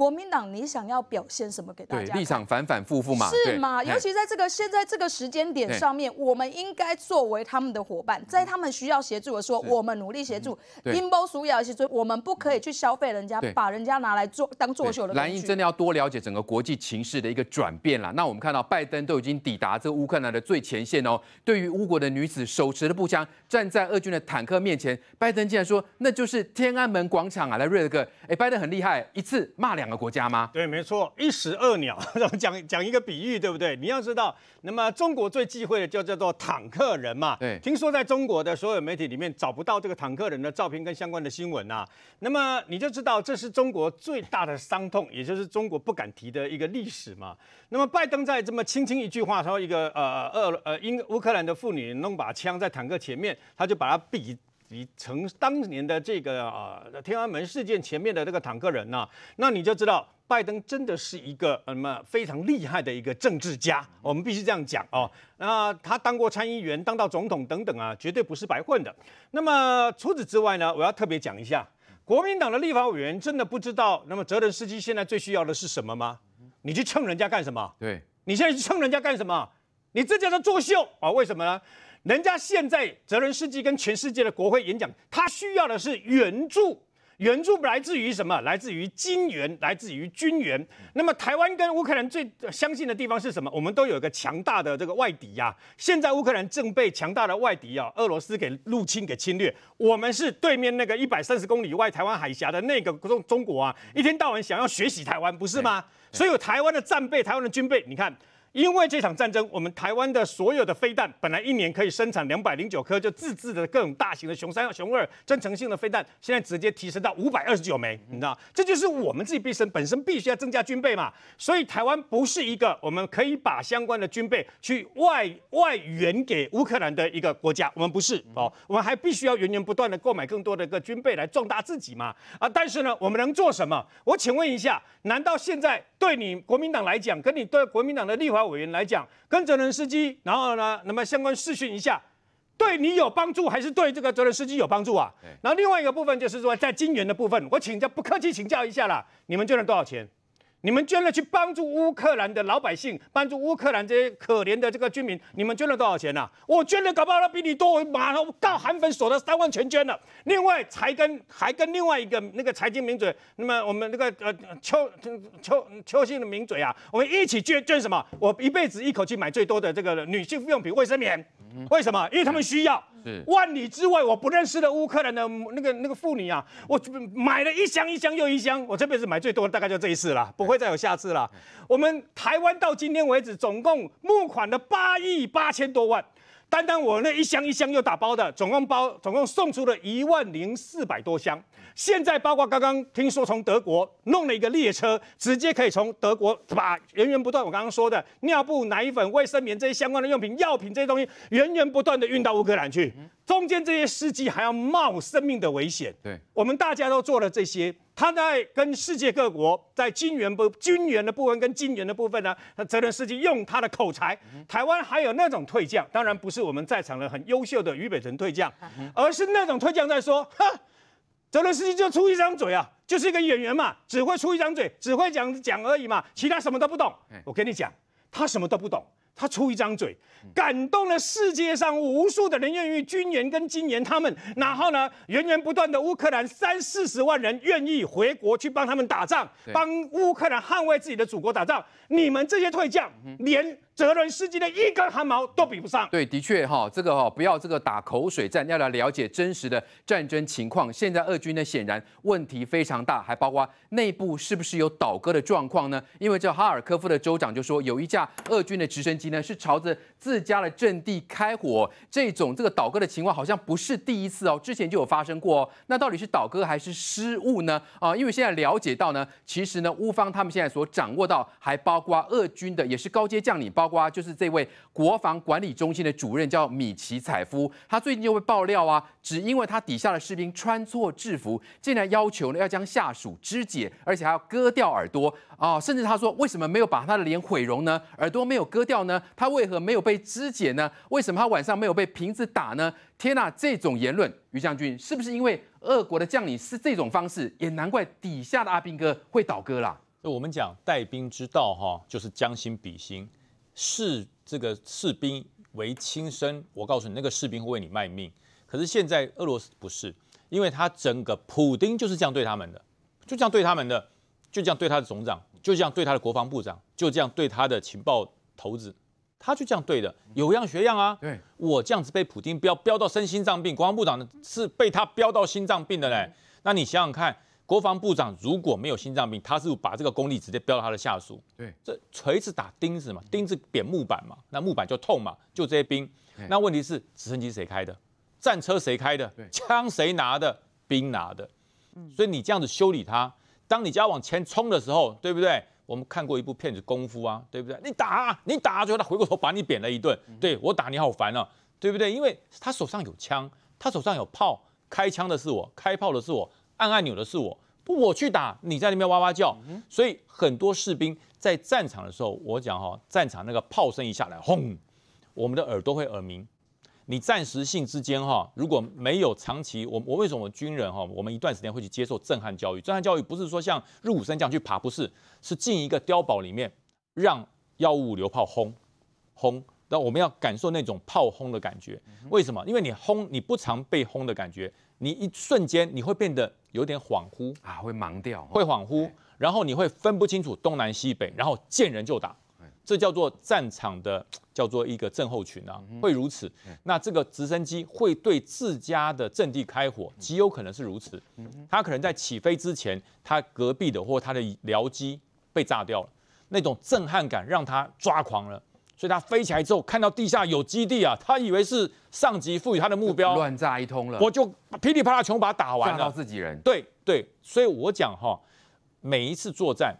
国民党，你想要表现什么给大家？立场反反复复嘛，是吗？尤其在这个现在这个时间点上面，我们应该作为他们的伙伴，在他们需要协助的时候，我们努力协助。英波苏亚其实我们不可以去消费人家，把人家拿来做当作秀的。蓝营真的要多了解整个国际情势的一个转变了。那我们看到拜登都已经抵达这个乌克兰的最前线哦，对于乌国的女子手持的步枪站在俄军的坦克面前，拜登竟然说那就是天安门广场啊！来瑞德哥，哎，拜登很厉害，一次骂两个国家吗？对，没错，一石二鸟。讲讲一个比喻，对不对？你要知道，那么中国最忌讳的就叫做坦克人嘛。对，听说在中国的所有媒体里面找不到这个坦克人的照片跟相关的新闻啊。那么你就知道，这是中国最大的伤痛，也就是中国不敢提的一个历史嘛。那么拜登在这么轻轻一句话，说一个呃俄呃英乌克兰的妇女弄把枪在坦克前面，他就把它比。你成当年的这个啊天安门事件前面的这个坦克人呐，那你就知道拜登真的是一个什么非常厉害的一个政治家，我们必须这样讲哦。那他当过参议员，当到总统等等啊，绝对不是白混的。那么除此之外呢，我要特别讲一下，国民党的立法委员真的不知道，那么泽连斯基现在最需要的是什么吗？你去蹭人家干什么？对，你现在去蹭人家干什么？你这叫做作秀啊？为什么呢？人家现在泽伦斯基跟全世界的国会演讲，他需要的是援助，援助来自于什么？来自于金援，来自于军援。那么台湾跟乌克兰最相信的地方是什么？我们都有一个强大的这个外敌呀、啊。现在乌克兰正被强大的外敌啊，俄罗斯给入侵、给侵略。我们是对面那个一百三十公里外台湾海峡的那个中中国啊，一天到晚想要学习台湾，不是吗？所以有台湾的战备、台湾的军备，你看。因为这场战争，我们台湾的所有的飞弹本来一年可以生产两百零九颗，就自制的各种大型的熊三、熊二增程性的飞弹，现在直接提升到五百二十九枚，你知道？这就是我们自己必身本身必须要增加军备嘛。所以台湾不是一个我们可以把相关的军备去外外援给乌克兰的一个国家，我们不是哦，我们还必须要源源不断的购买更多的一个军备来壮大自己嘛。啊，但是呢，我们能做什么？我请问一下，难道现在对你国民党来讲，跟你对国民党的立法委员来讲，跟责任司机，然后呢，那么相关试训一下，对你有帮助还是对这个责任司机有帮助啊？然后另外一个部分就是说，在金援的部分，我请教不客气请教一下啦，你们捐了多少钱？你们捐了去帮助乌克兰的老百姓，帮助乌克兰这些可怜的这个居民，你们捐了多少钱呢、啊？我捐的搞不好比你多，我马上告韩粉所得三万全捐了。另外才跟还跟另外一个那个财经名嘴，那么我们那个呃邱邱邱姓的名嘴啊，我们一起捐捐什么？我一辈子一口气买最多的这个女性用品卫生棉，为什么？因为他们需要。万里之外，我不认识的乌克兰的那个那个妇女啊，我买了一箱一箱又一箱，我这辈子买最多的大概就这一次了，不会再有下次了。我们台湾到今天为止，总共募款了八亿八千多万。单单我那一箱一箱又打包的，总共包总共送出了一万零四百多箱。现在包括刚刚听说从德国弄了一个列车，直接可以从德国把源源不断我刚刚说的尿布、奶粉、卫生棉这些相关的用品、药品这些东西源源不断的运到乌克兰去。中间这些司机还要冒生命的危险。对，我们大家都做了这些。他在跟世界各国在军援部军援的部分跟金援的部分呢，他泽连斯基用他的口才，台湾还有那种退将，当然不是我们在场的很优秀的俞北辰退将，而是那种退将在说，哈，泽连斯基就出一张嘴啊，就是一个演员嘛，只会出一张嘴，只会讲讲而已嘛，其他什么都不懂。我跟你讲，他什么都不懂。他出一张嘴，感动了世界上无数的人，愿意军援跟金援他们，然后呢，源源不断的乌克兰三四十万人愿意回国去帮他们打仗，帮乌克兰捍卫自己的祖国打仗。你们这些退将，连。泽伦斯基的一根汗毛都比不上。对，的确哈，这个哈不要这个打口水战，要来了解真实的战争情况。现在俄军呢显然问题非常大，还包括内部是不是有倒戈的状况呢？因为这哈尔科夫的州长就说，有一架俄军的直升机呢是朝着自家的阵地开火，这种这个倒戈的情况好像不是第一次哦，之前就有发生过哦。那到底是倒戈还是失误呢？啊，因为现在了解到呢，其实呢乌方他们现在所掌握到还包括俄军的也是高阶将领包。括就是这位国防管理中心的主任叫米奇采夫，他最近就会爆料啊，只因为他底下的士兵穿错制服，竟然要求呢要将下属肢解，而且还要割掉耳朵啊、甚至他说为什么没有把他的脸毁容呢？耳朵没有割掉呢？他为何没有被肢解呢？为什么他晚上没有被瓶子打呢？天呐，这种言论，于将军是不是因为俄国的将领是这种方式？也难怪底下的阿兵哥会倒戈啦。我们讲带兵之道，哈，就是将心比心，视这个士兵为亲生。我告诉你，那个士兵会为你卖命。可是现在俄罗斯不是，因为他整个普丁就是这样对他们的，就这样对他们的，就这样对他的总长，就这样对他的国防部长，就这样对他的情报头子，他就这样对的，有样学样啊。对，我这样子被普丁飙飙到生心脏病，国防部长是被他飙到心脏病的嘞。那你想想看。国防部长如果没有心脏病，他是把这个功力直接飙到他的下属。对，这锤子打钉子嘛，钉子扁木板嘛，那木板就痛嘛，就这些兵。那问题是直升机谁开的？战车谁开的？枪谁拿的？兵拿的。所以你这样子修理他，当你就要往前冲的时候，对不对？我们看过一部片子《功夫》啊，对不对？你打，你打，最后他回过头把你扁了一顿。对，我打你好烦啊，对不对？因为他手上有枪，他手上有炮，开枪的是我，开炮的是我。按按钮的是我，不我去打，你在那边哇哇叫，所以很多士兵在战场的时候，我讲哈，战场那个炮声一下来，轰，我们的耳朵会耳鸣。你暂时性之间哈，如果没有长期，我我为什么军人哈，我们一段时间会去接受震撼教育？震撼教育不是说像入伍生这样去爬，不是，是进一个碉堡里面，让幺五五流炮轰轰，那我们要感受那种炮轰的感觉。为什么？因为你轰，你不常被轰的感觉。你一瞬间你会变得有点恍惚啊，会盲掉，会恍惚，然后你会分不清楚东南西北，然后见人就打，这叫做战场的叫做一个症候群啊，会如此。那这个直升机会对自家的阵地开火，极有可能是如此。它可能在起飞之前，它隔壁的或它的僚机被炸掉了，那种震撼感让他抓狂了。所以他飞起来之后，看到地下有基地啊，他以为是上级赋予他的目标，乱炸一通了，我就噼里啪啦全部把它打完了，炸到自己人。对对，所以我讲哈，每一次作战，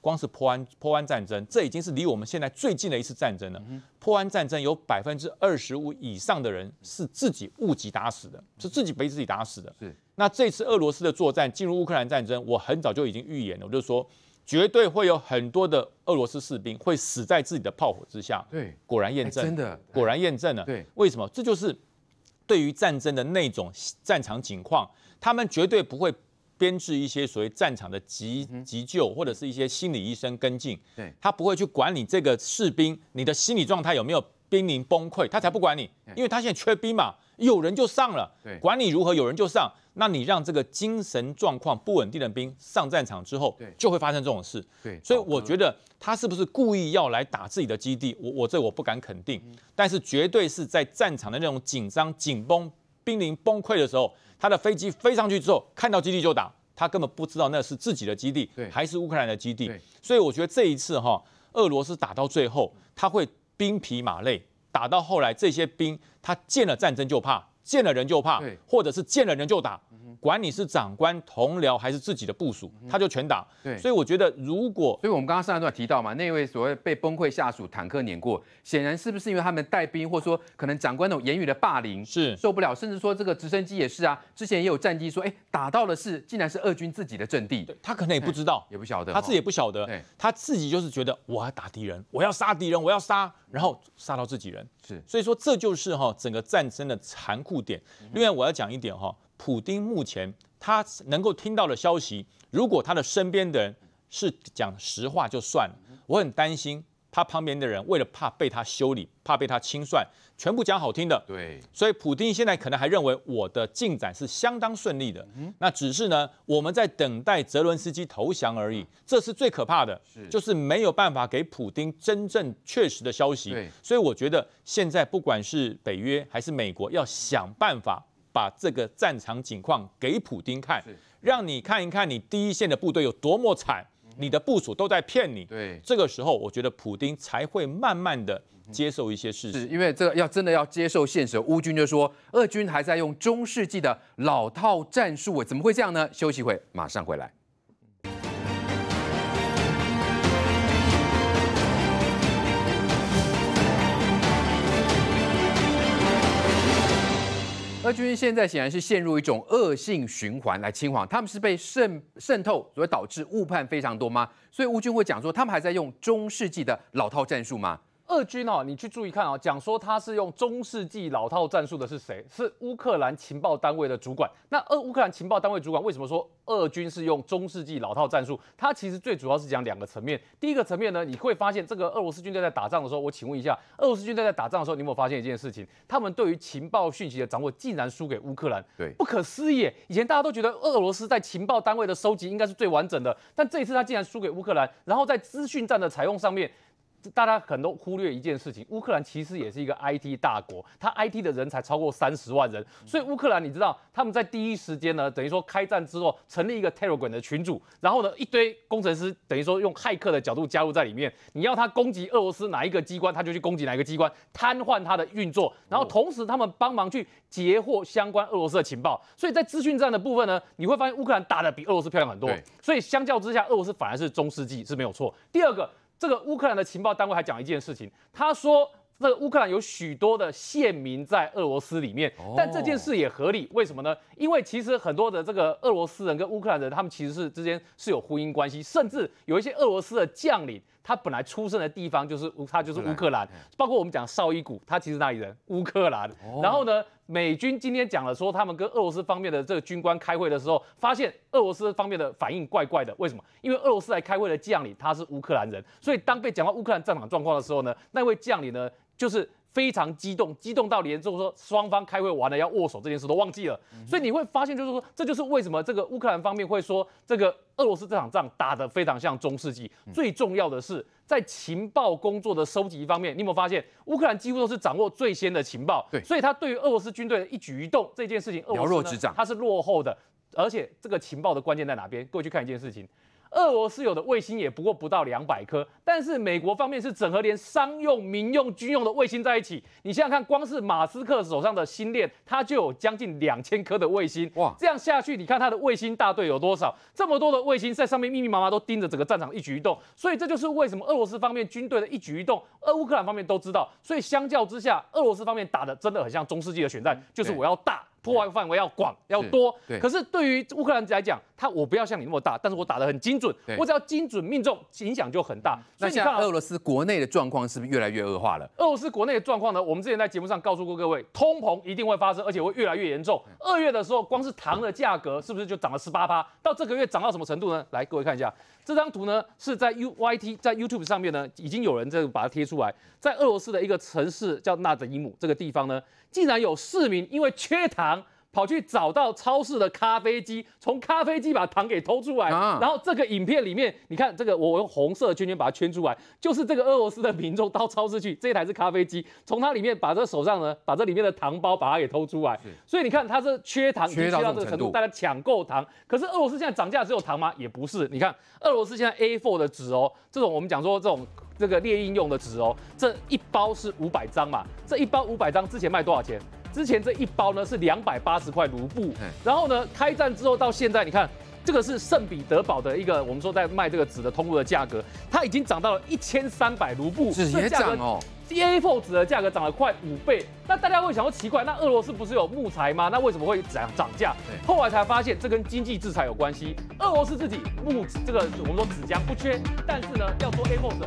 光是波湾波湾战争，这已经是离我们现在最近的一次战争了。波湾战争有百分之二十五以上的人是自己误击打死的，是自己被自己打死的。是。那这次俄罗斯的作战进入乌克兰战争，我很早就已经预言了，我就说。绝对会有很多的俄罗斯士兵会死在自己的炮火之下。对，果然验证，真的，果然验证了。对，为什么？这就是对于战争的那种战场情况，他们绝对不会编制一些所谓战场的急急救或者是一些心理医生跟进。对，他不会去管你这个士兵，你的心理状态有没有濒临崩溃，他才不管你，因为他现在缺兵嘛，有人就上了。对，管你如何，有人就上。那你让这个精神状况不稳定的兵上战场之后，就会发生这种事。对，所以我觉得他是不是故意要来打自己的基地？我我这我不敢肯定，但是绝对是在战场的那种紧张、紧绷、濒临崩溃的时候，他的飞机飞上去之后，看到基地就打，他根本不知道那是自己的基地，还是乌克兰的基地。所以我觉得这一次哈，俄罗斯打到最后，他会兵疲马累，打到后来这些兵他见了战争就怕。见了人就怕，或者是见了人就打，管你是长官、同僚还是自己的部署，他就全打。对，所以我觉得，如果，所以我们刚刚上一段提到嘛，那位所谓被崩溃下属坦克碾过，显然是不是因为他们带兵，或者说可能长官那种言语的霸凌是受不了，甚至说这个直升机也是啊，之前也有战机说，哎，打到的是竟然是俄军自己的阵地，他可能也不知道，也不晓得，他自己也不晓得，他自己就是觉得我要打敌人，我要杀敌人，我要杀，然后杀到自己人。是，所以说这就是哈整个战争的残酷点。另外我要讲一点哈，普丁目前他能够听到的消息，如果他的身边的人是讲实话就算了，我很担心。他旁边的人为了怕被他修理，怕被他清算，全部讲好听的。对，所以普丁现在可能还认为我的进展是相当顺利的。嗯，那只是呢，我们在等待泽伦斯基投降而已。这是最可怕的，是就是没有办法给普丁真正确实的消息。对，所以我觉得现在不管是北约还是美国，要想办法把这个战场景况给普丁看，让你看一看你第一线的部队有多么惨。你的部署都在骗你，对，这个时候我觉得普丁才会慢慢的接受一些事实，因为这个要真的要接受现实，乌军就说俄军还在用中世纪的老套战术，怎么会这样呢？休息会，马上回来。俄军现在显然是陷入一种恶性循环来侵华，他们是被渗渗透所以导致误判非常多吗？所以乌军会讲说，他们还在用中世纪的老套战术吗？俄军哦，你去注意看哦，讲说他是用中世纪老套战术的是谁？是乌克兰情报单位的主管。那俄乌克兰情报单位主管为什么说俄军是用中世纪老套战术？他其实最主要是讲两个层面。第一个层面呢，你会发现这个俄罗斯军队在打仗的时候，我请问一下，俄罗斯军队在打仗的时候，你有没有发现一件事情？他们对于情报讯息的掌握竟然输给乌克兰？对，不可思议。以前大家都觉得俄罗斯在情报单位的收集应该是最完整的，但这一次他竟然输给乌克兰，然后在资讯战的采用上面。大家可能都忽略一件事情，乌克兰其实也是一个 IT 大国，它 IT 的人才超过三十万人，所以乌克兰你知道他们在第一时间呢，等于说开战之后成立一个 Telegram 的群组，然后呢一堆工程师等于说用骇客的角度加入在里面，你要他攻击俄罗斯哪一个机关，他就去攻击哪一个机关，瘫痪他的运作，然后同时他们帮忙去截获相关俄罗斯的情报，所以在资讯战的部分呢，你会发现乌克兰打的比俄罗斯漂亮很多，所以相较之下，俄罗斯反而是中世纪是没有错。第二个。这个乌克兰的情报单位还讲一件事情，他说这个乌克兰有许多的县民在俄罗斯里面，但这件事也合理，为什么呢？因为其实很多的这个俄罗斯人跟乌克兰人，他们其实是之间是有婚姻关系，甚至有一些俄罗斯的将领。他本来出生的地方就是乌，他就是乌克兰，包括我们讲绍伊古，他其实哪里人？乌克兰。然后呢，美军今天讲了说，他们跟俄罗斯方面的这个军官开会的时候，发现俄罗斯方面的反应怪怪的。为什么？因为俄罗斯来开会的将领他是乌克兰人，所以当被讲到乌克兰战场状况的时候呢，那位将领呢就是。非常激动，激动到连就是说双方开会完了要握手这件事都忘记了。所以你会发现，就是说这就是为什么这个乌克兰方面会说这个俄罗斯这场仗打得非常像中世纪。最重要的是在情报工作的收集方面，你有没有发现乌克兰几乎都是掌握最先的情报？对，所以他对于俄罗斯军队的一举一动这件事情，俄罗斯呢，他是落后的。而且这个情报的关键在哪边？各位去看一件事情。俄罗斯有的卫星也不过不到两百颗，但是美国方面是整合连商用、民用、军用的卫星在一起。你想想看，光是马斯克手上的星链，它就有将近两千颗的卫星。哇，这样下去，你看它的卫星大队有多少？这么多的卫星在上面密密麻麻都盯着整个战场一举一动。所以这就是为什么俄罗斯方面军队的一举一动，俄乌克兰方面都知道。所以相较之下，俄罗斯方面打的真的很像中世纪的选战，就是我要大。破坏范围要广要多，可是对于乌克兰来讲，他我不要像你那么大，但是我打得很精准，我只要精准命中，影响就很大。那现在俄罗斯国内的状况是不是越来越恶化了？俄罗斯国内的状况呢？我们之前在节目上告诉过各位，通膨一定会发生，而且会越来越严重。二月的时候，光是糖的价格是不是就涨了十八趴？到这个月涨到什么程度呢？来，各位看一下这张图呢，是在 U Y T 在 YouTube 上面呢，已经有人在把它贴出来，在俄罗斯的一个城市叫纳德伊姆这个地方呢，竟然有市民因为缺糖。跑去找到超市的咖啡机，从咖啡机把糖给偷出来，啊、然后这个影片里面，你看这个，我用红色的圈圈把它圈出来，就是这个俄罗斯的民众到超市去，这一台是咖啡机，从它里面把这手上呢，把这里面的糖包把它给偷出来，所以你看它是缺糖，缺到这个程度，大家抢购糖。可是俄罗斯现在涨价只有糖吗？也不是，你看俄罗斯现在 A4 的纸哦，这种我们讲说这种这个列印用的纸哦，这一包是五百张嘛，这一包五百张之前卖多少钱？之前这一包呢是两百八十块卢布，然后呢开战之后到现在，你看这个是圣彼得堡的一个我们说在卖这个纸的通路的价格，它已经涨到了一千三百卢布，纸也涨哦。A4 纸的价格涨了快五倍，那大家会想说奇怪，那俄罗斯不是有木材吗？那为什么会涨涨价？后来才发现这跟经济制裁有关系。俄罗斯自己木这个我们说纸浆不缺，但是呢要做 A4 纸